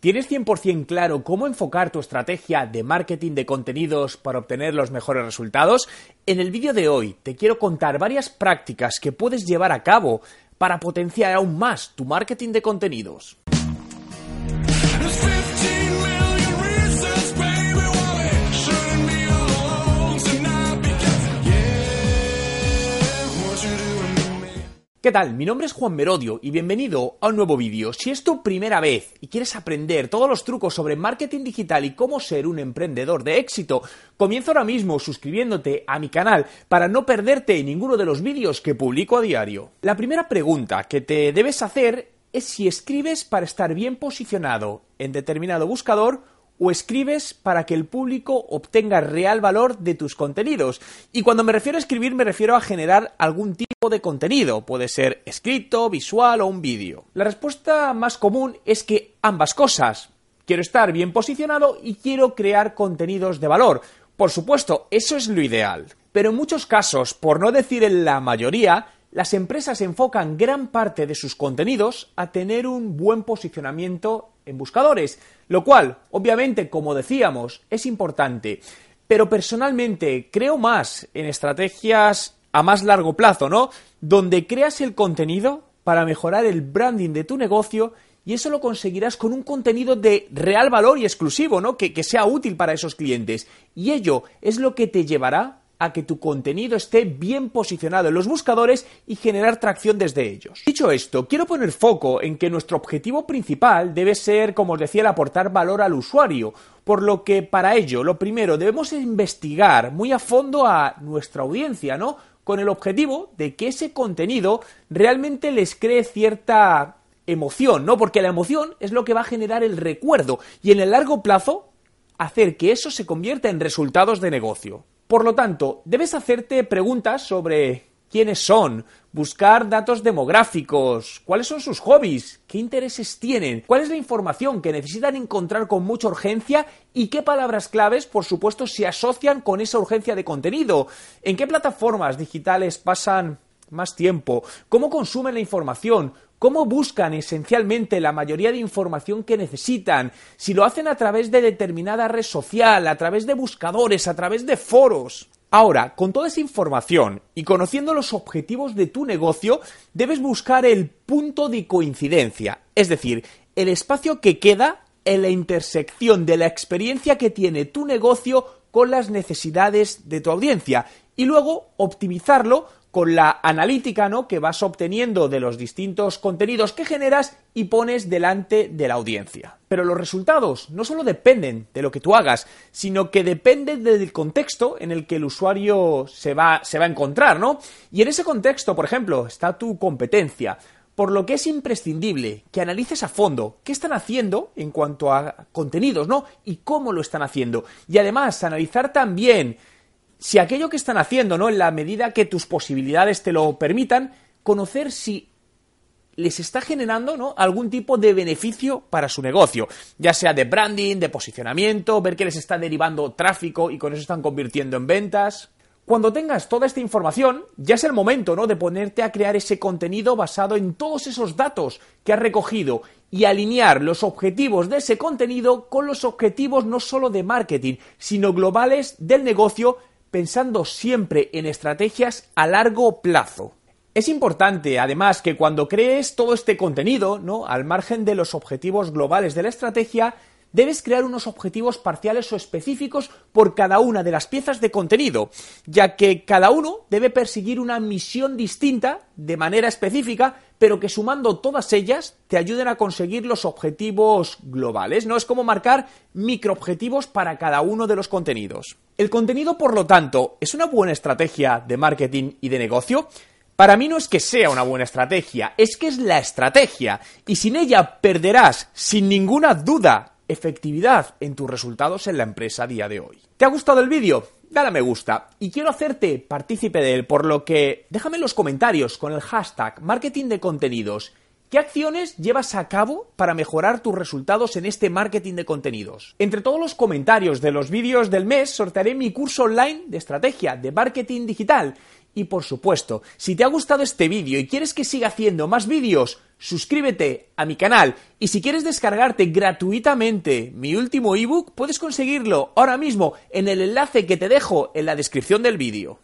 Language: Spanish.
¿Tienes 100% claro cómo enfocar tu estrategia de marketing de contenidos para obtener los mejores resultados? En el vídeo de hoy te quiero contar varias prácticas que puedes llevar a cabo para potenciar aún más tu marketing de contenidos. ¿Qué tal? Mi nombre es Juan Merodio y bienvenido a un nuevo vídeo. Si es tu primera vez y quieres aprender todos los trucos sobre marketing digital y cómo ser un emprendedor de éxito, comienza ahora mismo suscribiéndote a mi canal para no perderte ninguno de los vídeos que publico a diario. La primera pregunta que te debes hacer es si escribes para estar bien posicionado en determinado buscador o escribes para que el público obtenga real valor de tus contenidos. Y cuando me refiero a escribir me refiero a generar algún tipo de contenido, puede ser escrito, visual o un vídeo. La respuesta más común es que ambas cosas. Quiero estar bien posicionado y quiero crear contenidos de valor. Por supuesto, eso es lo ideal. Pero en muchos casos, por no decir en la mayoría, las empresas enfocan gran parte de sus contenidos a tener un buen posicionamiento en buscadores, lo cual, obviamente, como decíamos, es importante. Pero personalmente creo más en estrategias a más largo plazo, ¿no? Donde creas el contenido para mejorar el branding de tu negocio y eso lo conseguirás con un contenido de real valor y exclusivo, ¿no? Que, que sea útil para esos clientes. Y ello es lo que te llevará a que tu contenido esté bien posicionado en los buscadores y generar tracción desde ellos. Dicho esto, quiero poner foco en que nuestro objetivo principal debe ser, como os decía, el aportar valor al usuario, por lo que para ello, lo primero, debemos investigar muy a fondo a nuestra audiencia, ¿no? Con el objetivo de que ese contenido realmente les cree cierta emoción, ¿no? Porque la emoción es lo que va a generar el recuerdo y en el largo plazo hacer que eso se convierta en resultados de negocio. Por lo tanto, debes hacerte preguntas sobre quiénes son, buscar datos demográficos, cuáles son sus hobbies, qué intereses tienen, cuál es la información que necesitan encontrar con mucha urgencia y qué palabras claves, por supuesto, se asocian con esa urgencia de contenido, en qué plataformas digitales pasan más tiempo, cómo consumen la información, cómo buscan esencialmente la mayoría de información que necesitan, si lo hacen a través de determinada red social, a través de buscadores, a través de foros. Ahora, con toda esa información y conociendo los objetivos de tu negocio, debes buscar el punto de coincidencia, es decir, el espacio que queda en la intersección de la experiencia que tiene tu negocio con las necesidades de tu audiencia y luego optimizarlo con la analítica ¿no? que vas obteniendo de los distintos contenidos que generas y pones delante de la audiencia. Pero los resultados no solo dependen de lo que tú hagas, sino que dependen del contexto en el que el usuario se va, se va a encontrar, ¿no? Y en ese contexto, por ejemplo, está tu competencia. Por lo que es imprescindible que analices a fondo qué están haciendo en cuanto a contenidos, ¿no? Y cómo lo están haciendo. Y además, analizar también si aquello que están haciendo, ¿no? En la medida que tus posibilidades te lo permitan, conocer si les está generando ¿no? algún tipo de beneficio para su negocio, ya sea de branding, de posicionamiento, ver que les está derivando tráfico y con eso están convirtiendo en ventas. Cuando tengas toda esta información, ya es el momento, ¿no? de ponerte a crear ese contenido basado en todos esos datos que has recogido y alinear los objetivos de ese contenido con los objetivos no solo de marketing, sino globales del negocio pensando siempre en estrategias a largo plazo. Es importante, además, que cuando crees todo este contenido, ¿no? Al margen de los objetivos globales de la estrategia, debes crear unos objetivos parciales o específicos por cada una de las piezas de contenido, ya que cada uno debe perseguir una misión distinta de manera específica, pero que sumando todas ellas te ayuden a conseguir los objetivos globales. No es como marcar microobjetivos para cada uno de los contenidos. El contenido, por lo tanto, es una buena estrategia de marketing y de negocio. Para mí no es que sea una buena estrategia, es que es la estrategia, y sin ella perderás, sin ninguna duda, efectividad en tus resultados en la empresa a día de hoy. ¿Te ha gustado el vídeo? Dale a me gusta y quiero hacerte partícipe de él, por lo que déjame en los comentarios con el hashtag marketing de contenidos ¿Qué acciones llevas a cabo para mejorar tus resultados en este marketing de contenidos? Entre todos los comentarios de los vídeos del mes sortearé mi curso online de estrategia de marketing digital. Y por supuesto, si te ha gustado este vídeo y quieres que siga haciendo más vídeos, suscríbete a mi canal y si quieres descargarte gratuitamente mi último ebook, puedes conseguirlo ahora mismo en el enlace que te dejo en la descripción del vídeo.